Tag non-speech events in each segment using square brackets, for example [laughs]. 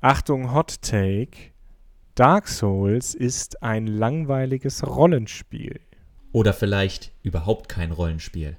Achtung, Hot Take. Dark Souls ist ein langweiliges Rollenspiel. Oder vielleicht überhaupt kein Rollenspiel.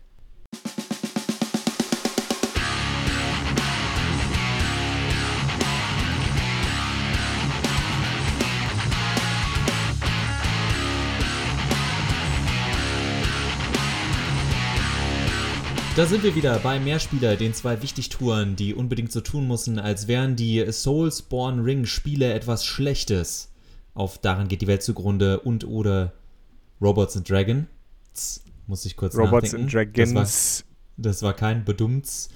Da sind wir wieder bei Mehrspieler, den zwei Wichtigtouren, die unbedingt so tun müssen, als wären die Soulsborne Ring Spiele etwas Schlechtes. Auf Daran geht die Welt zugrunde und oder Robots and Dragons. Muss ich kurz Robots nachdenken. and Dragons. Das war, das war kein Bedumms.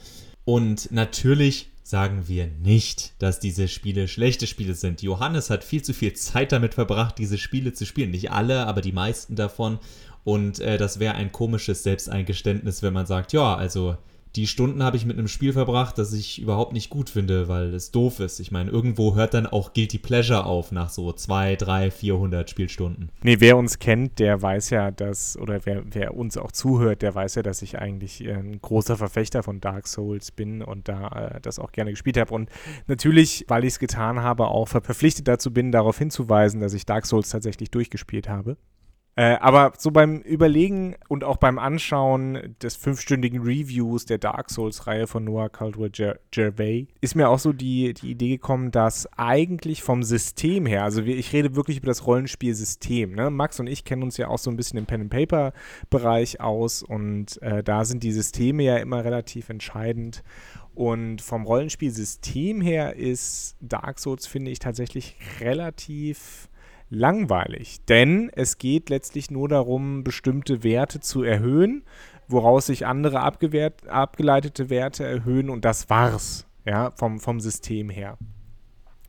Und natürlich sagen wir nicht, dass diese Spiele schlechte Spiele sind. Johannes hat viel zu viel Zeit damit verbracht, diese Spiele zu spielen. Nicht alle, aber die meisten davon. Und äh, das wäre ein komisches Selbsteingeständnis, wenn man sagt, ja, also die Stunden habe ich mit einem Spiel verbracht, das ich überhaupt nicht gut finde, weil es doof ist. Ich meine, irgendwo hört dann auch Guilty Pleasure auf nach so 2, 3, 400 Spielstunden. Nee, wer uns kennt, der weiß ja, dass, oder wer, wer uns auch zuhört, der weiß ja, dass ich eigentlich äh, ein großer Verfechter von Dark Souls bin und da äh, das auch gerne gespielt habe. Und natürlich, weil ich es getan habe, auch verpflichtet dazu bin, darauf hinzuweisen, dass ich Dark Souls tatsächlich durchgespielt habe. Äh, aber so beim Überlegen und auch beim Anschauen des fünfstündigen Reviews der Dark Souls-Reihe von Noah Caldwell Gervais ist mir auch so die, die Idee gekommen, dass eigentlich vom System her, also ich rede wirklich über das Rollenspielsystem, ne? Max und ich kennen uns ja auch so ein bisschen im Pen-and-Paper-Bereich aus und äh, da sind die Systeme ja immer relativ entscheidend. Und vom Rollenspielsystem her ist Dark Souls, finde ich, tatsächlich relativ langweilig, denn es geht letztlich nur darum, bestimmte Werte zu erhöhen, woraus sich andere abgeleitete Werte erhöhen und das war's, ja, vom, vom System her.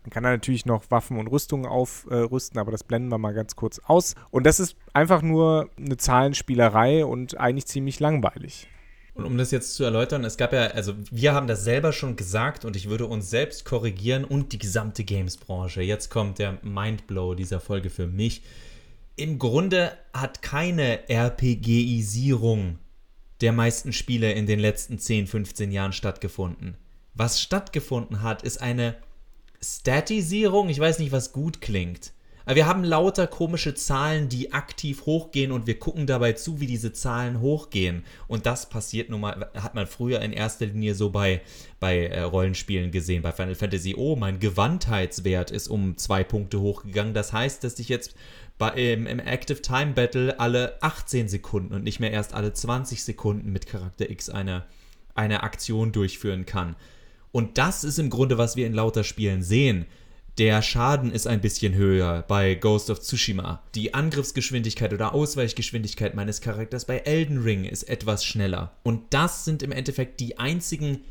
Man kann da natürlich noch Waffen und Rüstungen aufrüsten, äh, aber das blenden wir mal ganz kurz aus. Und das ist einfach nur eine Zahlenspielerei und eigentlich ziemlich langweilig. Und um das jetzt zu erläutern, es gab ja, also wir haben das selber schon gesagt und ich würde uns selbst korrigieren und die gesamte Games-Branche. Jetzt kommt der Mindblow dieser Folge für mich. Im Grunde hat keine RPGisierung der meisten Spiele in den letzten 10, 15 Jahren stattgefunden. Was stattgefunden hat, ist eine Statisierung. Ich weiß nicht, was gut klingt. Wir haben lauter komische Zahlen, die aktiv hochgehen und wir gucken dabei zu, wie diese Zahlen hochgehen. Und das passiert nun mal, hat man früher in erster Linie so bei, bei äh, Rollenspielen gesehen. Bei Final Fantasy, oh, mein Gewandtheitswert ist um zwei Punkte hochgegangen. Das heißt, dass ich jetzt bei, im, im Active Time Battle alle 18 Sekunden und nicht mehr erst alle 20 Sekunden mit Charakter X eine, eine Aktion durchführen kann. Und das ist im Grunde, was wir in lauter Spielen sehen. Der Schaden ist ein bisschen höher bei Ghost of Tsushima. Die Angriffsgeschwindigkeit oder Ausweichgeschwindigkeit meines Charakters bei Elden Ring ist etwas schneller. Und das sind im Endeffekt die einzigen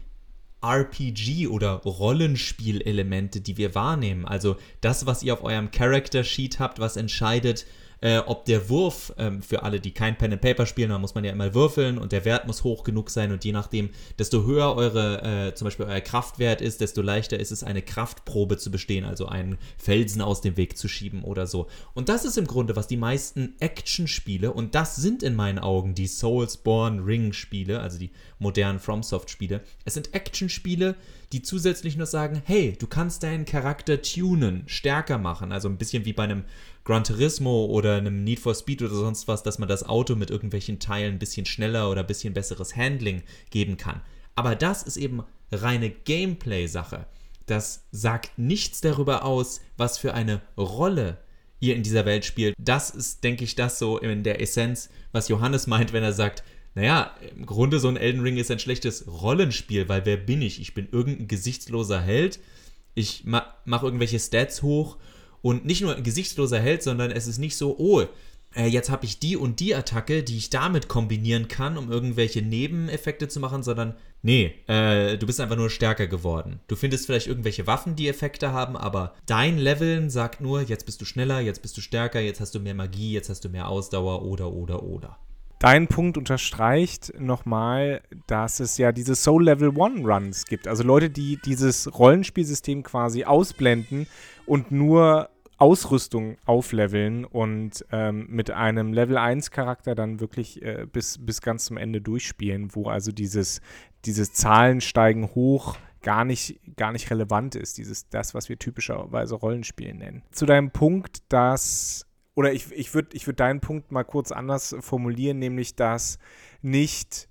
RPG oder Rollenspielelemente, die wir wahrnehmen. Also das, was ihr auf eurem Character Sheet habt, was entscheidet, äh, ob der Wurf, ähm, für alle, die kein Pen and Paper spielen, da muss man ja immer würfeln und der Wert muss hoch genug sein und je nachdem, desto höher eure, äh, zum Beispiel euer Kraftwert ist, desto leichter ist es, eine Kraftprobe zu bestehen, also einen Felsen aus dem Weg zu schieben oder so. Und das ist im Grunde, was die meisten Action-Spiele, und das sind in meinen Augen die Soulsborne Ring-Spiele, also die modernen FromSoft-Spiele, es sind Action-Spiele, die zusätzlich nur sagen, hey, du kannst deinen Charakter tunen, stärker machen, also ein bisschen wie bei einem Gran Turismo oder einem Need for Speed oder sonst was, dass man das Auto mit irgendwelchen Teilen ein bisschen schneller oder ein bisschen besseres Handling geben kann. Aber das ist eben reine Gameplay-Sache. Das sagt nichts darüber aus, was für eine Rolle ihr in dieser Welt spielt. Das ist, denke ich, das so in der Essenz, was Johannes meint, wenn er sagt, naja, im Grunde so ein Elden Ring ist ein schlechtes Rollenspiel, weil wer bin ich? Ich bin irgendein gesichtsloser Held. Ich ma mache irgendwelche Stats hoch und nicht nur ein gesichtsloser Held, sondern es ist nicht so, oh, äh, jetzt habe ich die und die Attacke, die ich damit kombinieren kann, um irgendwelche Nebeneffekte zu machen, sondern nee, äh, du bist einfach nur stärker geworden. Du findest vielleicht irgendwelche Waffen, die Effekte haben, aber dein Leveln sagt nur, jetzt bist du schneller, jetzt bist du stärker, jetzt hast du mehr Magie, jetzt hast du mehr Ausdauer oder oder oder. Dein Punkt unterstreicht nochmal, dass es ja diese Soul Level One Runs gibt. Also Leute, die dieses Rollenspielsystem quasi ausblenden und nur Ausrüstung aufleveln und ähm, mit einem Level 1 Charakter dann wirklich äh, bis, bis ganz zum Ende durchspielen, wo also dieses, dieses Zahlen steigen hoch gar nicht, gar nicht relevant ist, dieses, das, was wir typischerweise Rollenspiel nennen. Zu deinem Punkt, dass, oder ich, ich würde ich würd deinen Punkt mal kurz anders formulieren, nämlich, dass nicht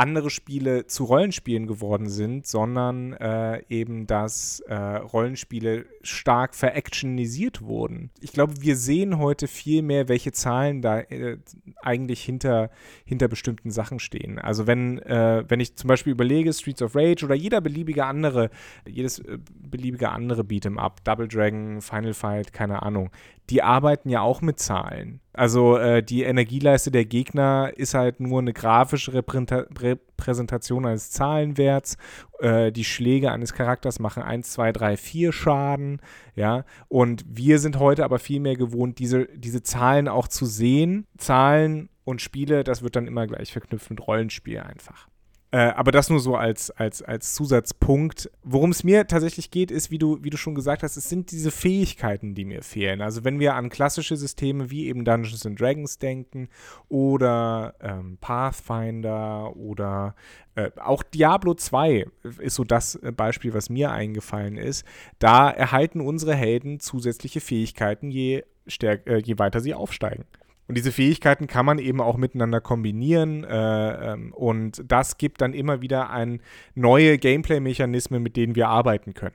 andere Spiele zu Rollenspielen geworden sind, sondern äh, eben, dass äh, Rollenspiele stark veractionisiert wurden. Ich glaube, wir sehen heute viel mehr, welche Zahlen da äh, eigentlich hinter, hinter bestimmten Sachen stehen. Also wenn, äh, wenn ich zum Beispiel überlege, Streets of Rage oder jeder beliebige andere, jedes äh, beliebige andere Beat'em Up, Double Dragon, Final Fight, keine Ahnung, die arbeiten ja auch mit Zahlen. Also äh, die Energieleiste der Gegner ist halt nur eine grafische Repräsentation eines Zahlenwerts. Äh, die Schläge eines Charakters machen 1, 2, 3, 4 Schaden. Ja, und wir sind heute aber viel mehr gewohnt, diese, diese Zahlen auch zu sehen. Zahlen und Spiele, das wird dann immer gleich verknüpft mit Rollenspiel einfach. Äh, aber das nur so als, als, als Zusatzpunkt. Worum es mir tatsächlich geht, ist, wie du, wie du schon gesagt hast, es sind diese Fähigkeiten, die mir fehlen. Also wenn wir an klassische Systeme wie eben Dungeons and Dragons denken oder ähm, Pathfinder oder äh, auch Diablo 2 ist so das Beispiel, was mir eingefallen ist. Da erhalten unsere Helden zusätzliche Fähigkeiten, je, stärk, äh, je weiter sie aufsteigen. Und diese Fähigkeiten kann man eben auch miteinander kombinieren äh, ähm, und das gibt dann immer wieder ein neue Gameplay-Mechanismen, mit denen wir arbeiten können.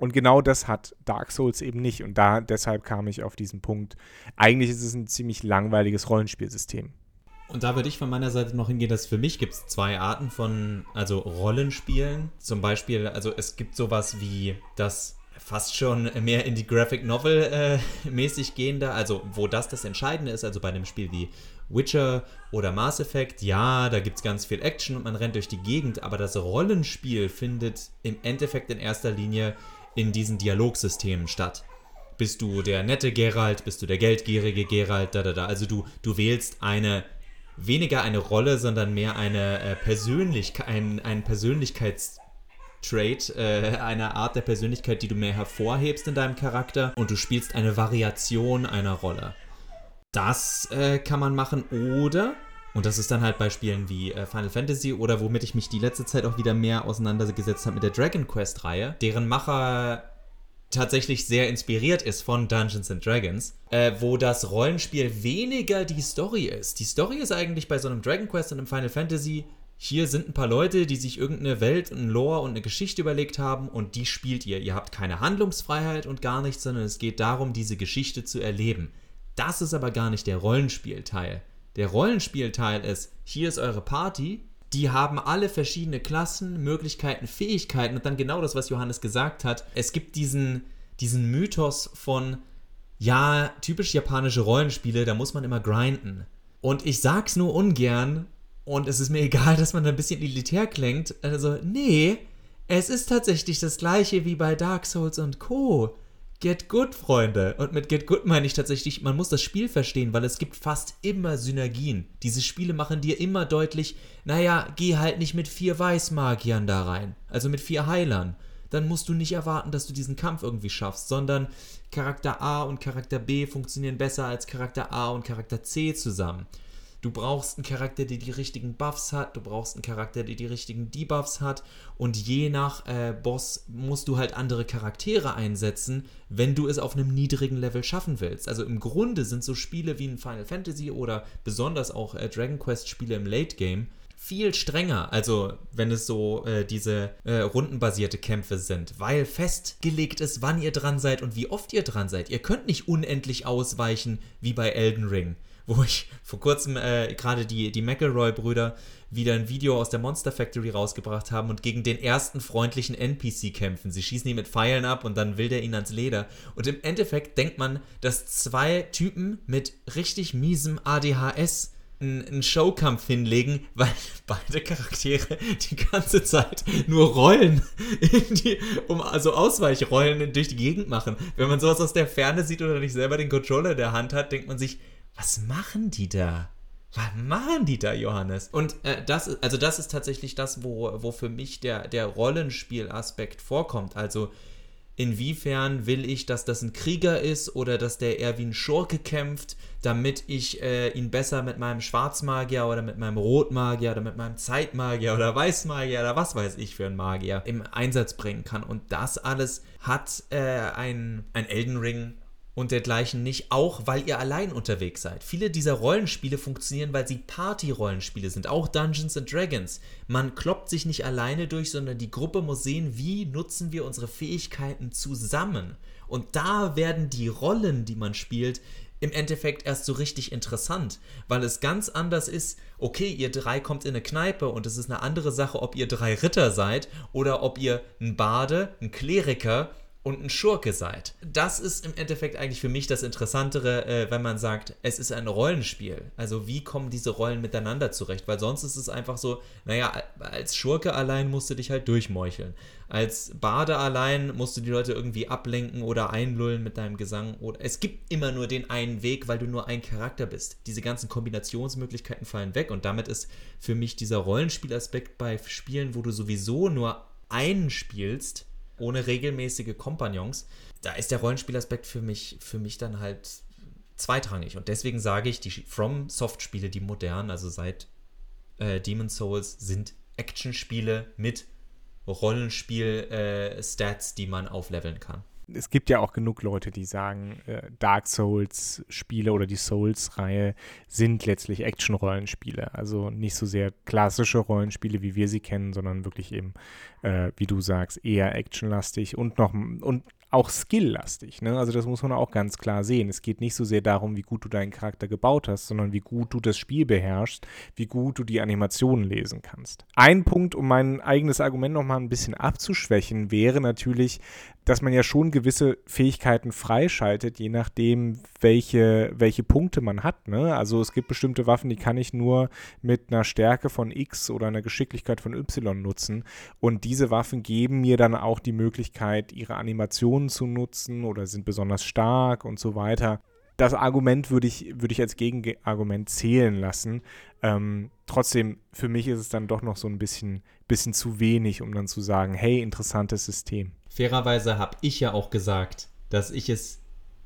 Und genau das hat Dark Souls eben nicht. Und da deshalb kam ich auf diesen Punkt. Eigentlich ist es ein ziemlich langweiliges Rollenspielsystem. Und da würde ich von meiner Seite noch hingehen, dass für mich gibt es zwei Arten von, also Rollenspielen. Zum Beispiel, also es gibt sowas wie das fast schon mehr in die Graphic Novel äh, mäßig gehender, also wo das das Entscheidende ist, also bei einem Spiel wie Witcher oder Mass Effect, ja, da gibt es ganz viel Action und man rennt durch die Gegend, aber das Rollenspiel findet im Endeffekt in erster Linie in diesen Dialogsystemen statt. Bist du der nette Geralt, bist du der geldgierige Geralt, da da da. Also du, du wählst eine weniger eine Rolle, sondern mehr eine äh, Persönlichkeit, ein, ein Persönlichkeits Trait, äh, eine Art der Persönlichkeit, die du mehr hervorhebst in deinem Charakter und du spielst eine Variation einer Rolle. Das äh, kann man machen oder, und das ist dann halt bei Spielen wie äh, Final Fantasy oder womit ich mich die letzte Zeit auch wieder mehr auseinandergesetzt habe mit der Dragon Quest Reihe, deren Macher tatsächlich sehr inspiriert ist von Dungeons and Dragons, äh, wo das Rollenspiel weniger die Story ist. Die Story ist eigentlich bei so einem Dragon Quest und einem Final Fantasy hier sind ein paar Leute, die sich irgendeine Welt, ein Lore und eine Geschichte überlegt haben und die spielt ihr. Ihr habt keine Handlungsfreiheit und gar nichts, sondern es geht darum, diese Geschichte zu erleben. Das ist aber gar nicht der Rollenspielteil. Der Rollenspielteil ist, hier ist eure Party, die haben alle verschiedene Klassen, Möglichkeiten, Fähigkeiten und dann genau das, was Johannes gesagt hat. Es gibt diesen, diesen Mythos von, ja, typisch japanische Rollenspiele, da muss man immer grinden. Und ich sag's nur ungern, und es ist mir [laughs] egal, dass man ein bisschen elitär klingt. Also, nee, es ist tatsächlich das gleiche wie bei Dark Souls und Co. Get Good, Freunde. Und mit Get Good meine ich tatsächlich, man muss das Spiel verstehen, weil es gibt fast immer Synergien. Diese Spiele machen dir immer deutlich, naja, geh halt nicht mit vier Weißmagiern da rein. Also mit vier Heilern. Dann musst du nicht erwarten, dass du diesen Kampf irgendwie schaffst, sondern Charakter A und Charakter B funktionieren besser als Charakter A und Charakter C zusammen. Du brauchst einen Charakter, der die richtigen Buffs hat, du brauchst einen Charakter, der die richtigen Debuffs hat. Und je nach äh, Boss musst du halt andere Charaktere einsetzen, wenn du es auf einem niedrigen Level schaffen willst. Also im Grunde sind so Spiele wie ein Final Fantasy oder besonders auch äh, Dragon Quest Spiele im Late Game viel strenger, also wenn es so äh, diese äh, rundenbasierte Kämpfe sind, weil festgelegt ist, wann ihr dran seid und wie oft ihr dran seid. Ihr könnt nicht unendlich ausweichen wie bei Elden Ring wo ich vor kurzem äh, gerade die, die McElroy-Brüder wieder ein Video aus der Monster Factory rausgebracht haben und gegen den ersten freundlichen NPC kämpfen. Sie schießen ihn mit Pfeilen ab und dann will der ihn ans Leder. Und im Endeffekt denkt man, dass zwei Typen mit richtig miesem ADHS einen Showkampf hinlegen, weil [laughs] beide Charaktere die ganze Zeit nur Rollen, die, um also Ausweichrollen durch die Gegend machen. Wenn man sowas aus der Ferne sieht oder nicht selber den Controller in der Hand hat, denkt man sich, was machen die da? Was machen die da, Johannes? Und äh, das, also das ist tatsächlich das, wo, wo für mich der, der Rollenspielaspekt vorkommt. Also inwiefern will ich, dass das ein Krieger ist oder dass der eher wie ein Schurke kämpft, damit ich äh, ihn besser mit meinem Schwarzmagier oder mit meinem Rotmagier oder mit meinem Zeitmagier oder Weißmagier oder was weiß ich für ein Magier im Einsatz bringen kann. Und das alles hat äh, ein, ein Elden Ring und dergleichen nicht, auch weil ihr allein unterwegs seid. Viele dieser Rollenspiele funktionieren, weil sie Party-Rollenspiele sind, auch Dungeons and Dragons. Man kloppt sich nicht alleine durch, sondern die Gruppe muss sehen, wie nutzen wir unsere Fähigkeiten zusammen. Und da werden die Rollen, die man spielt, im Endeffekt erst so richtig interessant, weil es ganz anders ist, okay, ihr drei kommt in eine Kneipe und es ist eine andere Sache, ob ihr drei Ritter seid oder ob ihr ein Bade, ein Kleriker und ein Schurke seid. Das ist im Endeffekt eigentlich für mich das Interessantere, äh, wenn man sagt, es ist ein Rollenspiel. Also wie kommen diese Rollen miteinander zurecht? Weil sonst ist es einfach so, naja, als Schurke allein musst du dich halt durchmeucheln. Als Bade allein musst du die Leute irgendwie ablenken oder einlullen mit deinem Gesang. Oder es gibt immer nur den einen Weg, weil du nur ein Charakter bist. Diese ganzen Kombinationsmöglichkeiten fallen weg und damit ist für mich dieser Rollenspielaspekt bei Spielen, wo du sowieso nur einen spielst, ohne regelmäßige Kompagnons, da ist der Rollenspielaspekt für mich, für mich dann halt zweitrangig. Und deswegen sage ich, die From Soft-Spiele, die modernen, also seit äh, Demon's Souls, sind Actionspiele mit Rollenspiel-Stats, äh, die man aufleveln kann es gibt ja auch genug Leute, die sagen, äh, Dark Souls-Spiele oder die Souls-Reihe sind letztlich Action-Rollenspiele. Also nicht so sehr klassische Rollenspiele, wie wir sie kennen, sondern wirklich eben, äh, wie du sagst, eher actionlastig und noch und auch skilllastig. Ne? Also das muss man auch ganz klar sehen. Es geht nicht so sehr darum, wie gut du deinen Charakter gebaut hast, sondern wie gut du das Spiel beherrschst, wie gut du die Animationen lesen kannst. Ein Punkt, um mein eigenes Argument nochmal ein bisschen abzuschwächen, wäre natürlich, dass man ja schon gewisse Fähigkeiten freischaltet, je nachdem, welche, welche Punkte man hat. Ne? Also es gibt bestimmte Waffen, die kann ich nur mit einer Stärke von X oder einer Geschicklichkeit von Y nutzen. Und diese Waffen geben mir dann auch die Möglichkeit, ihre Animationen zu nutzen oder sind besonders stark und so weiter. Das Argument würde ich, würde ich als Gegenargument zählen lassen. Ähm, trotzdem, für mich ist es dann doch noch so ein bisschen, bisschen zu wenig, um dann zu sagen, hey, interessantes System fairerweise habe ich ja auch gesagt, dass ich es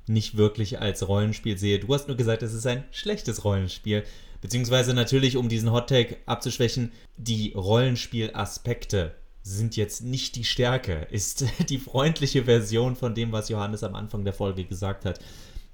nicht wirklich als Rollenspiel sehe. Du hast nur gesagt, es ist ein schlechtes Rollenspiel. Beziehungsweise natürlich, um diesen Hottag abzuschwächen, die Rollenspielaspekte sind jetzt nicht die Stärke, ist [laughs] die freundliche Version von dem, was Johannes am Anfang der Folge gesagt hat.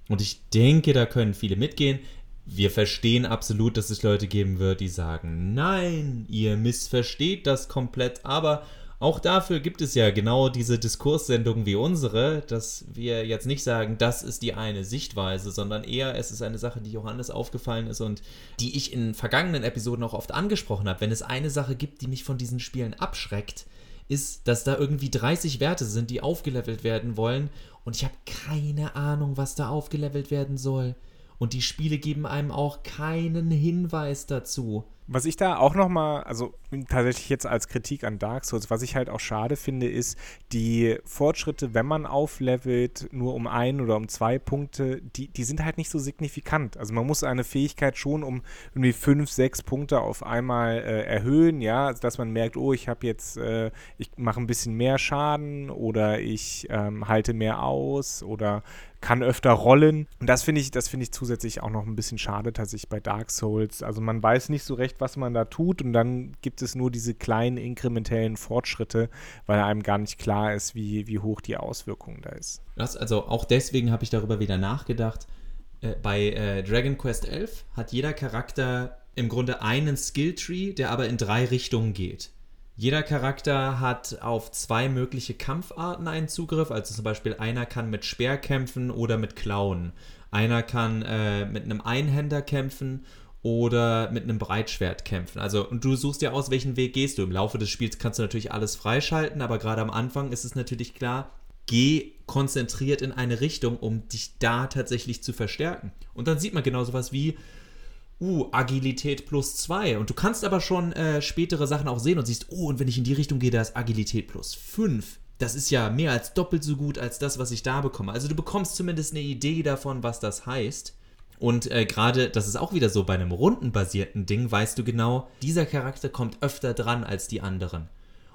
Und ich denke, da können viele mitgehen. Wir verstehen absolut, dass es Leute geben wird, die sagen, nein, ihr missversteht das komplett, aber auch dafür gibt es ja genau diese Diskurssendungen wie unsere, dass wir jetzt nicht sagen, das ist die eine Sichtweise, sondern eher es ist eine Sache, die Johannes aufgefallen ist und die ich in vergangenen Episoden auch oft angesprochen habe. Wenn es eine Sache gibt, die mich von diesen Spielen abschreckt, ist, dass da irgendwie 30 Werte sind, die aufgelevelt werden wollen und ich habe keine Ahnung, was da aufgelevelt werden soll. Und die Spiele geben einem auch keinen Hinweis dazu. Was ich da auch nochmal, also tatsächlich jetzt als Kritik an Dark Souls, was ich halt auch schade finde, ist, die Fortschritte, wenn man auflevelt, nur um ein oder um zwei Punkte, die, die sind halt nicht so signifikant. Also man muss eine Fähigkeit schon um irgendwie fünf, sechs Punkte auf einmal äh, erhöhen, ja, dass man merkt, oh, ich habe jetzt, äh, ich mache ein bisschen mehr Schaden oder ich ähm, halte mehr aus oder kann öfter rollen. Und das finde ich, das finde ich zusätzlich auch noch ein bisschen schade tatsächlich bei Dark Souls. Also man weiß nicht so recht, was man da tut und dann gibt es nur diese kleinen inkrementellen Fortschritte, weil einem gar nicht klar ist, wie, wie hoch die Auswirkung da ist. Das, also auch deswegen habe ich darüber wieder nachgedacht. Äh, bei äh, Dragon Quest 11 hat jeder Charakter im Grunde einen Skilltree, der aber in drei Richtungen geht. Jeder Charakter hat auf zwei mögliche Kampfarten einen Zugriff. Also zum Beispiel einer kann mit Speer kämpfen oder mit Klauen. Einer kann äh, mit einem Einhänder kämpfen oder mit einem Breitschwert kämpfen. Also, und du suchst dir aus, welchen Weg gehst du. Im Laufe des Spiels kannst du natürlich alles freischalten, aber gerade am Anfang ist es natürlich klar, geh konzentriert in eine Richtung, um dich da tatsächlich zu verstärken. Und dann sieht man genau sowas wie, uh, Agilität plus 2. Und du kannst aber schon äh, spätere Sachen auch sehen und siehst, oh, und wenn ich in die Richtung gehe, da ist Agilität plus 5. Das ist ja mehr als doppelt so gut als das, was ich da bekomme. Also du bekommst zumindest eine Idee davon, was das heißt. Und äh, gerade, das ist auch wieder so bei einem rundenbasierten Ding, weißt du genau, dieser Charakter kommt öfter dran als die anderen.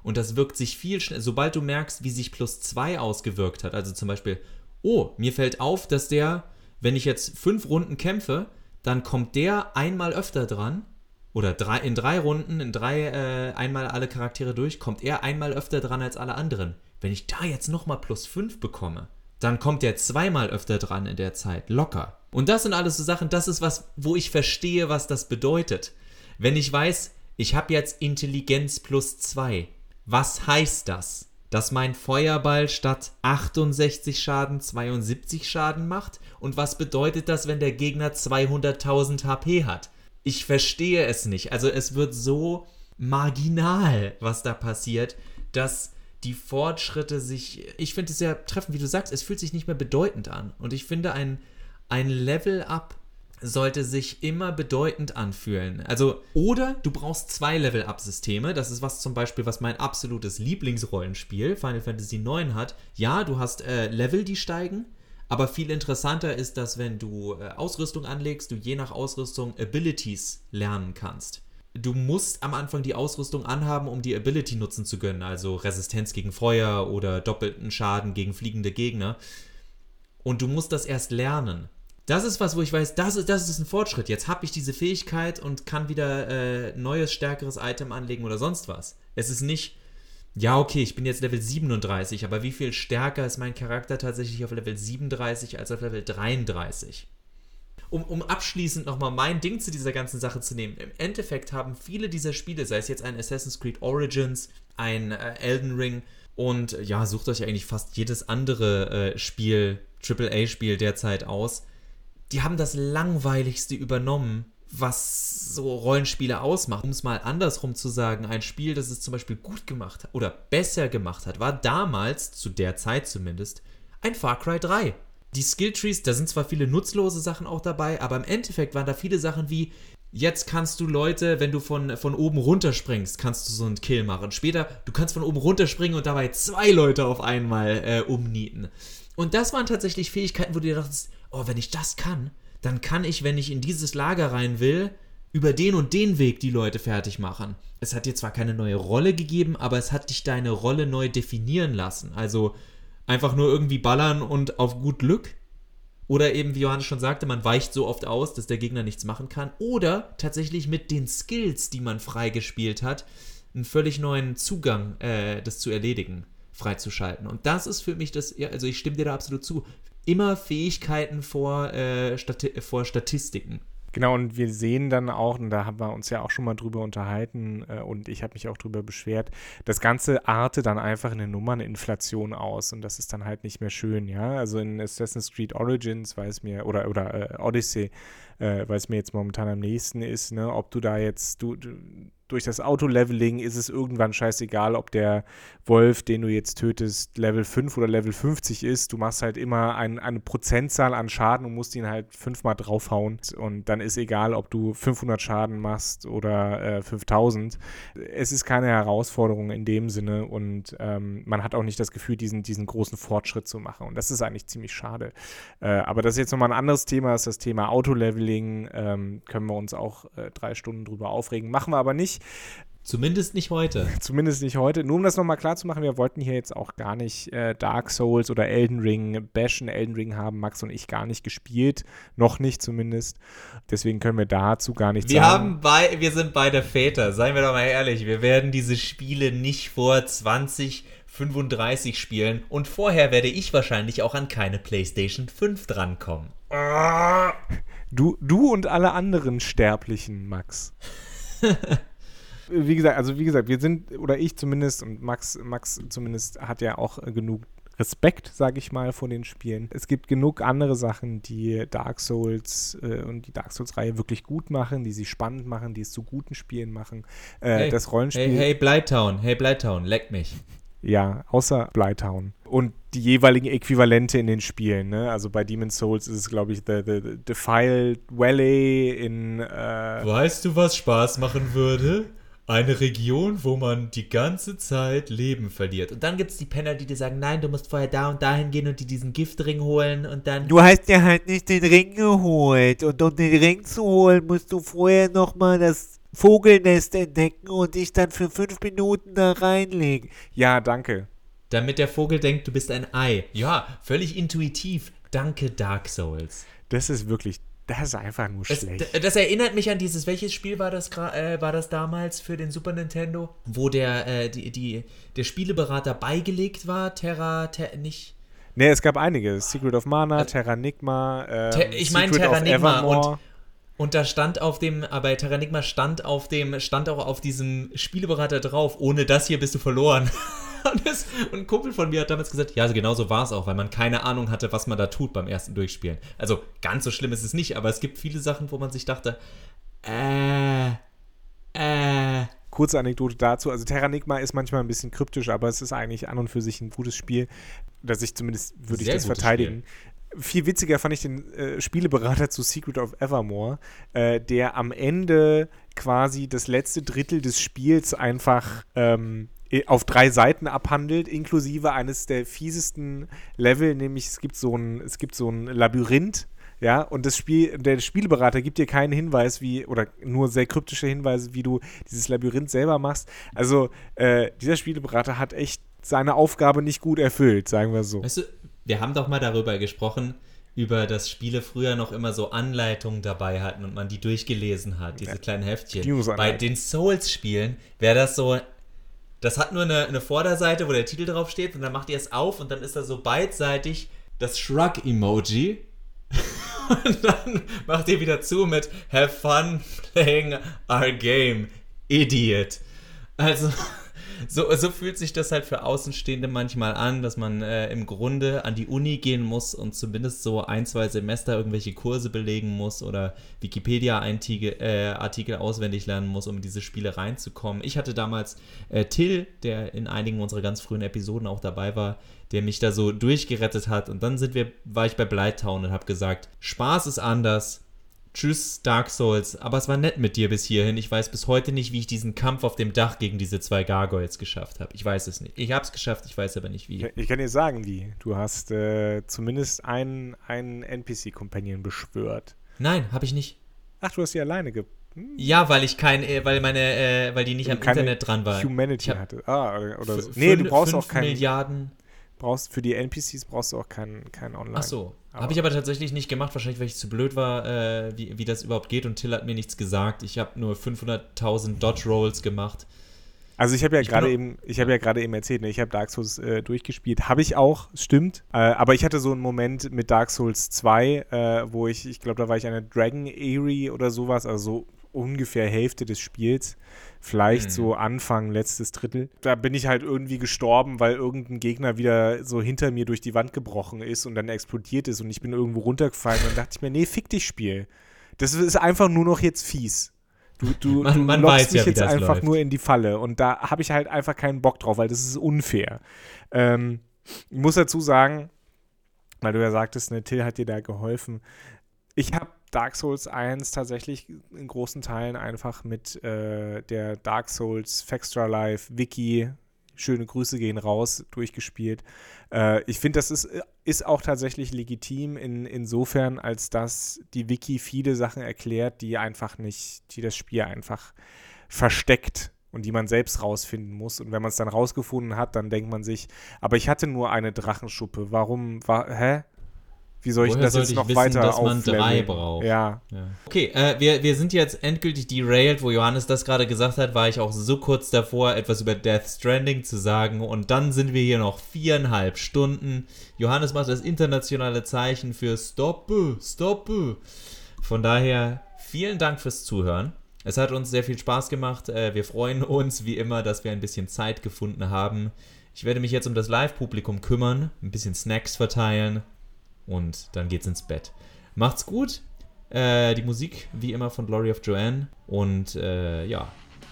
Und das wirkt sich viel schneller. Sobald du merkst, wie sich plus 2 ausgewirkt hat, also zum Beispiel, oh, mir fällt auf, dass der, wenn ich jetzt fünf Runden kämpfe, dann kommt der einmal öfter dran. Oder drei, in drei Runden, in drei, äh, einmal alle Charaktere durch, kommt er einmal öfter dran als alle anderen. Wenn ich da jetzt nochmal plus 5 bekomme, dann kommt der zweimal öfter dran in der Zeit, locker. Und das sind alles so Sachen, das ist was, wo ich verstehe, was das bedeutet. Wenn ich weiß, ich habe jetzt Intelligenz plus 2, was heißt das? Dass mein Feuerball statt 68 Schaden 72 Schaden macht? Und was bedeutet das, wenn der Gegner 200.000 HP hat? Ich verstehe es nicht. Also es wird so marginal, was da passiert, dass die Fortschritte sich, ich finde es sehr treffend, wie du sagst, es fühlt sich nicht mehr bedeutend an. Und ich finde, ein, ein Level-Up sollte sich immer bedeutend anfühlen. Also, oder du brauchst zwei Level-Up-Systeme. Das ist was zum Beispiel, was mein absolutes Lieblingsrollenspiel, Final Fantasy IX, hat. Ja, du hast äh, Level, die steigen, aber viel interessanter ist, dass wenn du äh, Ausrüstung anlegst, du je nach Ausrüstung Abilities lernen kannst du musst am Anfang die Ausrüstung anhaben, um die Ability nutzen zu können, also Resistenz gegen Feuer oder doppelten Schaden gegen fliegende Gegner. Und du musst das erst lernen. Das ist was, wo ich weiß, das ist, das ist ein Fortschritt. Jetzt habe ich diese Fähigkeit und kann wieder äh, neues, stärkeres Item anlegen oder sonst was. Es ist nicht, ja, okay, ich bin jetzt Level 37, aber wie viel stärker ist mein Charakter tatsächlich auf Level 37 als auf Level 33? um, um abschließend nochmal mein Ding zu dieser ganzen Sache zu nehmen. Im Endeffekt haben viele dieser Spiele, sei es jetzt ein Assassin's Creed Origins, ein äh, Elden Ring und ja, sucht euch eigentlich fast jedes andere äh, Spiel, AAA-Spiel derzeit aus, die haben das langweiligste übernommen, was so Rollenspiele ausmacht. Um es mal andersrum zu sagen, ein Spiel, das es zum Beispiel gut gemacht hat oder besser gemacht hat, war damals, zu der Zeit zumindest, ein Far Cry 3 die Skilltrees, da sind zwar viele nutzlose Sachen auch dabei, aber im Endeffekt waren da viele Sachen wie, jetzt kannst du Leute, wenn du von, von oben runterspringst, kannst du so einen Kill machen. Später, du kannst von oben runterspringen und dabei zwei Leute auf einmal äh, umnieten. Und das waren tatsächlich Fähigkeiten, wo du dir dachtest, oh, wenn ich das kann, dann kann ich, wenn ich in dieses Lager rein will, über den und den Weg die Leute fertig machen. Es hat dir zwar keine neue Rolle gegeben, aber es hat dich deine Rolle neu definieren lassen. Also einfach nur irgendwie ballern und auf gut Glück. Oder eben, wie Johannes schon sagte, man weicht so oft aus, dass der Gegner nichts machen kann. Oder tatsächlich mit den Skills, die man freigespielt hat, einen völlig neuen Zugang, äh, das zu erledigen, freizuschalten. Und das ist für mich das, ja, also ich stimme dir da absolut zu. Immer Fähigkeiten vor, äh, Stati vor Statistiken. Genau, und wir sehen dann auch, und da haben wir uns ja auch schon mal drüber unterhalten äh, und ich habe mich auch drüber beschwert, das Ganze artet dann einfach in eine Nummerninflation aus und das ist dann halt nicht mehr schön, ja. Also in Assassin's Creed Origins weiß mir, oder, oder äh, Odyssey, äh, weil es mir jetzt momentan am nächsten ist, ne, ob du da jetzt, du, du durch das Auto-Leveling ist es irgendwann scheißegal, ob der Wolf, den du jetzt tötest, Level 5 oder Level 50 ist. Du machst halt immer ein, eine Prozentzahl an Schaden und musst ihn halt fünfmal draufhauen. Und dann ist egal, ob du 500 Schaden machst oder äh, 5000. Es ist keine Herausforderung in dem Sinne und ähm, man hat auch nicht das Gefühl, diesen, diesen großen Fortschritt zu machen. Und das ist eigentlich ziemlich schade. Äh, aber das ist jetzt nochmal ein anderes Thema, ist das Thema Auto-Leveling. Ähm, können wir uns auch äh, drei Stunden drüber aufregen. Machen wir aber nicht. Zumindest nicht heute. [laughs] Zumindest nicht heute. Nur um das nochmal klar zu machen, wir wollten hier jetzt auch gar nicht äh, Dark Souls oder Elden Ring bashen. Elden Ring haben Max und ich gar nicht gespielt. Noch nicht zumindest. Deswegen können wir dazu gar nichts wir sagen. Haben bei, wir sind beide Väter, seien wir doch mal ehrlich. Wir werden diese Spiele nicht vor 20, 35 spielen. Und vorher werde ich wahrscheinlich auch an keine PlayStation 5 drankommen. Du, du und alle anderen Sterblichen, Max. [laughs] wie gesagt, also wie gesagt, wir sind, oder ich zumindest und Max, Max zumindest hat ja auch genug Respekt, sage ich mal, vor den Spielen. Es gibt genug andere Sachen, die Dark Souls äh, und die Dark Souls-Reihe wirklich gut machen, die sie spannend machen, die es zu guten Spielen machen. Äh, hey, das Rollenspiel. Hey, hey, Blytown, hey, Blytown, leck mich. Ja, außer Blytown. Und die jeweiligen Äquivalente in den Spielen. Ne? Also bei Demon's Souls ist es, glaube ich, The, the, Defiled Valley in. Äh weißt du, was Spaß machen würde? Eine Region, wo man die ganze Zeit Leben verliert. Und dann gibt es die Penner, die dir sagen, nein, du musst vorher da und dahin gehen und die diesen Giftring holen und dann... Du hast dir halt nicht den Ring geholt. Und um den Ring zu holen, musst du vorher nochmal das Vogelnest entdecken und dich dann für fünf Minuten da reinlegen. Ja, danke. Damit der Vogel denkt, du bist ein Ei. Ja, völlig intuitiv. Danke, Dark Souls. Das ist wirklich, das ist einfach nur das, schlecht. Das erinnert mich an dieses, welches Spiel war das, äh, war das damals für den Super Nintendo? Wo der, äh, die, die, der Spieleberater beigelegt war, Terra, ter, nicht... Nee, es gab einige. Secret of Mana, also, Terranigma, ähm, Ter ich meine Terranigma und, und da stand auf dem, aber Terranigma stand auf dem, stand auch auf diesem Spieleberater drauf, ohne das hier bist du verloren. [laughs] und, das, und, ein Kumpel von mir hat damals gesagt, ja, also genau so war es auch, weil man keine Ahnung hatte, was man da tut beim ersten Durchspielen. Also ganz so schlimm ist es nicht, aber es gibt viele Sachen, wo man sich dachte, äh, äh. Kurze Anekdote dazu. Also Terranigma ist manchmal ein bisschen kryptisch, aber es ist eigentlich an und für sich ein gutes Spiel. Dass ich zumindest würde ich das verteidigen. Spiel. Viel witziger fand ich den äh, Spieleberater zu Secret of Evermore, äh, der am Ende quasi das letzte Drittel des Spiels einfach ähm, auf drei Seiten abhandelt, inklusive eines der fiesesten Level, nämlich es gibt so ein, es gibt so ein Labyrinth, ja, und das Spiel, der Spielberater gibt dir keinen Hinweis, wie, oder nur sehr kryptische Hinweise, wie du dieses Labyrinth selber machst. Also, äh, dieser Spielberater hat echt seine Aufgabe nicht gut erfüllt, sagen wir so. Weißt du, wir haben doch mal darüber gesprochen, über das Spiele früher noch immer so Anleitungen dabei hatten und man die durchgelesen hat, diese ja. kleinen Heftchen. Bei den Souls-Spielen wäre das so das hat nur eine, eine Vorderseite, wo der Titel drauf steht und dann macht ihr es auf und dann ist da so beidseitig das Shrug-Emoji. [laughs] und dann macht ihr wieder zu mit Have fun playing our game, Idiot. Also, so, so fühlt sich das halt für Außenstehende manchmal an, dass man äh, im Grunde an die Uni gehen muss und zumindest so ein, zwei Semester irgendwelche Kurse belegen muss oder Wikipedia-Artikel äh, auswendig lernen muss, um in diese Spiele reinzukommen. Ich hatte damals äh, Till, der in einigen unserer ganz frühen Episoden auch dabei war, der mich da so durchgerettet hat. Und dann sind wir, war ich bei Blighttown und habe gesagt, Spaß ist anders, Tschüss, Dark Souls. Aber es war nett mit dir bis hierhin. Ich weiß bis heute nicht, wie ich diesen Kampf auf dem Dach gegen diese zwei Gargoyles geschafft habe. Ich weiß es nicht. Ich habe es geschafft, ich weiß aber nicht wie. Ich kann dir sagen, wie. Du hast äh, zumindest einen, einen NPC-Companion beschwört. Nein, habe ich nicht. Ach, du hast sie alleine ge hm? Ja, weil ich kein, äh, weil meine, äh, weil die nicht am Internet dran war. Humanity hatte. Ah, oder, so. Nee, du brauchst auch keinen. Milliarden brauchst für die NPCs brauchst du auch keinen kein Online. Ach so. Habe ich aber tatsächlich nicht gemacht, wahrscheinlich weil ich zu blöd war, äh, wie, wie das überhaupt geht und Till hat mir nichts gesagt. Ich habe nur 500.000 Dodge Rolls gemacht. Also ich habe ja gerade eben, ich habe ja gerade eben erzählt, ne, ich habe Dark Souls äh, durchgespielt. Habe ich auch, stimmt. Äh, aber ich hatte so einen Moment mit Dark Souls 2, äh, wo ich, ich glaube, da war ich eine Dragon Eerie oder sowas, also so ungefähr Hälfte des Spiels vielleicht mhm. so Anfang, letztes Drittel. Da bin ich halt irgendwie gestorben, weil irgendein Gegner wieder so hinter mir durch die Wand gebrochen ist und dann explodiert ist und ich bin irgendwo runtergefallen und dann dachte ich mir, nee, fick dich, Spiel. Das ist einfach nur noch jetzt fies. Du, du, man, man du lockst mich ja, jetzt einfach läuft. nur in die Falle und da habe ich halt einfach keinen Bock drauf, weil das ist unfair. Ähm, ich muss dazu sagen, weil du ja sagtest, ne, Till hat dir da geholfen. Ich habe Dark Souls 1 tatsächlich in großen Teilen einfach mit äh, der Dark Souls Fextra Life Wiki, schöne Grüße gehen raus, durchgespielt. Äh, ich finde, das ist, ist auch tatsächlich legitim in, insofern, als dass die Wiki viele Sachen erklärt, die einfach nicht, die das Spiel einfach versteckt und die man selbst rausfinden muss. Und wenn man es dann rausgefunden hat, dann denkt man sich, aber ich hatte nur eine Drachenschuppe. Warum war, hä? Wie soll ich Woher das jetzt noch wissen, weiter dass man drei braucht? Ja. ja. Okay, äh, wir, wir sind jetzt endgültig derailed, wo Johannes das gerade gesagt hat, war ich auch so kurz davor, etwas über Death Stranding zu sagen. Und dann sind wir hier noch viereinhalb Stunden. Johannes macht das internationale Zeichen für Stoppe, Stoppe. Von daher, vielen Dank fürs Zuhören. Es hat uns sehr viel Spaß gemacht. Äh, wir freuen uns wie immer, dass wir ein bisschen Zeit gefunden haben. Ich werde mich jetzt um das Live-Publikum kümmern, ein bisschen Snacks verteilen und dann geht's ins Bett. Macht's gut. Äh, die Musik wie immer von Glory of Joanne. Und äh, ja,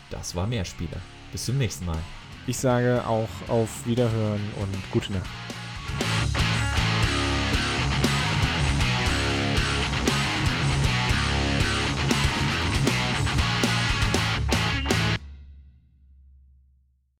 das war Mehrspieler. Bis zum nächsten Mal. Ich sage auch auf Wiederhören und gute Nacht.